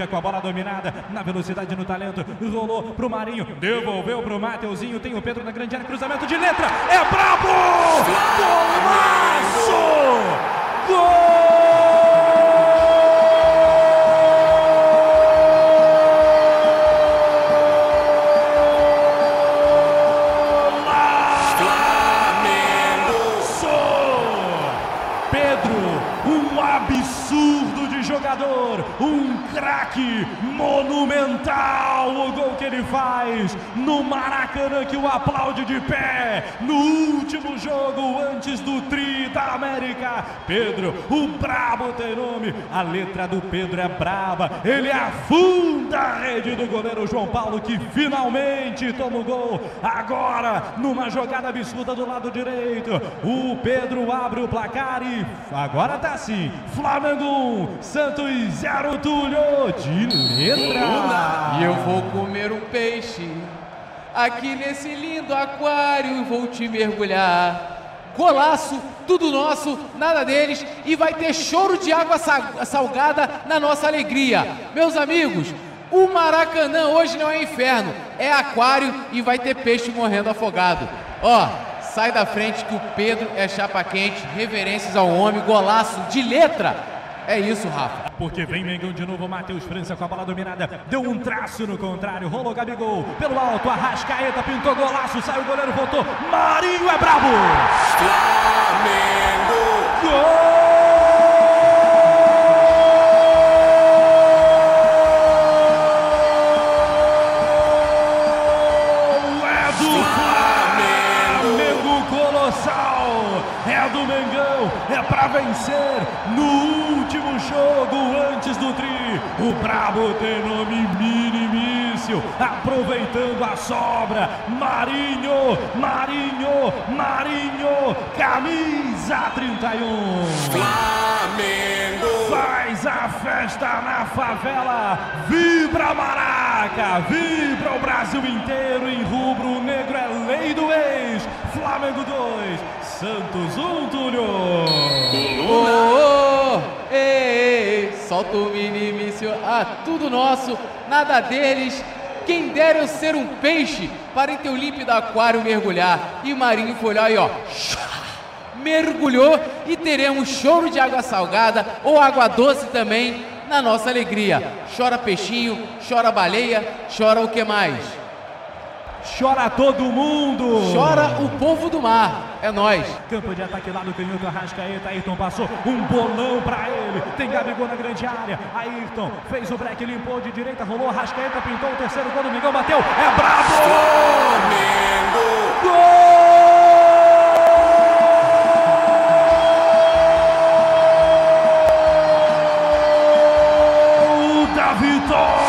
fica com a bola dominada, na velocidade, no talento, rolou pro Marinho, devolveu pro Mateuzinho, tem o Pedro na grande área, cruzamento de letra, é brabo! Um absurdo de jogador, um craque monumental ele faz no Maracanã que o aplaude de pé no último jogo antes do Tri da América. Pedro, o brabo tem nome, a letra do Pedro é braba, ele afunda a rede do goleiro João Paulo que finalmente toma o gol. Agora, numa jogada absurda do lado direito, o Pedro abre o placar e agora tá assim. Flamengo 1, Santos 0, Túlio de letra. E eu vou comer um peixe aqui nesse lindo aquário vou te mergulhar. Golaço, tudo nosso, nada deles e vai ter choro de água salgada na nossa alegria. Meus amigos, o Maracanã hoje não é inferno, é aquário e vai ter peixe morrendo afogado. Ó, sai da frente que o Pedro é chapa quente, reverências ao homem, golaço de letra. É isso, Rafa. Porque vem Mengão de novo, Matheus França com a bola dominada. Deu um traço no contrário, rolou Gabigol. Pelo alto, Arrascaeta pintou golaço, saiu o goleiro, voltou. Marinho é brabo! É do Mengão, é para vencer no último jogo antes do tri. O Brabo tem nome minimício, aproveitando a sobra. Marinho, Marinho, Marinho, camisa 31. Flamengo faz a festa na favela, vibra Maraca, vibra o Brasil inteiro em rubro negro é lei do ex. Flamengo 2, Santos 1, Túlio. Oh, oh, ei, ei, solta o minimício, ah, tudo nosso, nada deles. Quem dera eu ser um peixe para em teu límpido aquário mergulhar. E Marinho foi lá e ó, mergulhou e teremos choro de água salgada ou água doce também na nossa alegria. Chora peixinho, chora baleia, chora o que mais? Chora todo mundo. Chora o povo do mar. É nós. Campo de ataque lá do canhoto Arrascaeta. Ayrton passou um bolão pra ele. Tem Gabigol na grande área. Ayrton fez o break, limpou de direita, rolou Arrascaeta, pintou o terceiro gol do Miguel, bateu. É brabo! Flamengo! Gol! da vitória!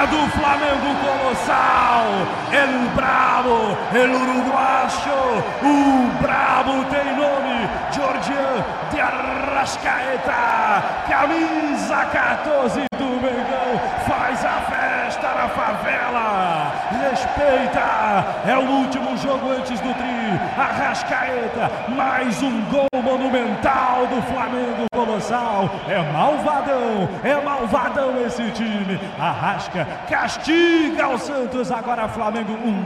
Do Flamengo Colossal! El Bravo, El Uruguacho, o Bravo tem nome, Georgian de Arrascaeta, camisa 14 do Mengão, faz a festa na favela, respeita, é o último jogo antes do tri, Arrascaeta, mais um gol monumental do Flamengo Colossal, é malvadão, é malvadão esse time, Arrasca, castiga o Santos, agora Flamengo 1,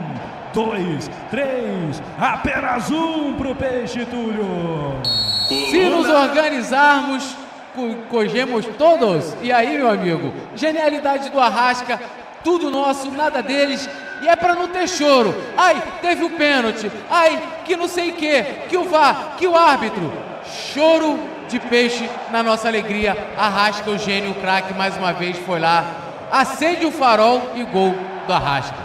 2, 3, apenas um pro Peixe Túlio. Se nos organizarmos, cogemos todos. E aí, meu amigo, genialidade do Arrasca, tudo nosso, nada deles. E é para não ter choro. Ai, teve o pênalti. Ai, que não sei o que, que o VAR, que o árbitro. Choro de peixe na nossa alegria. Arrasca o gênio, o craque, mais uma vez foi lá. Acende o farol e gol do Arrasca.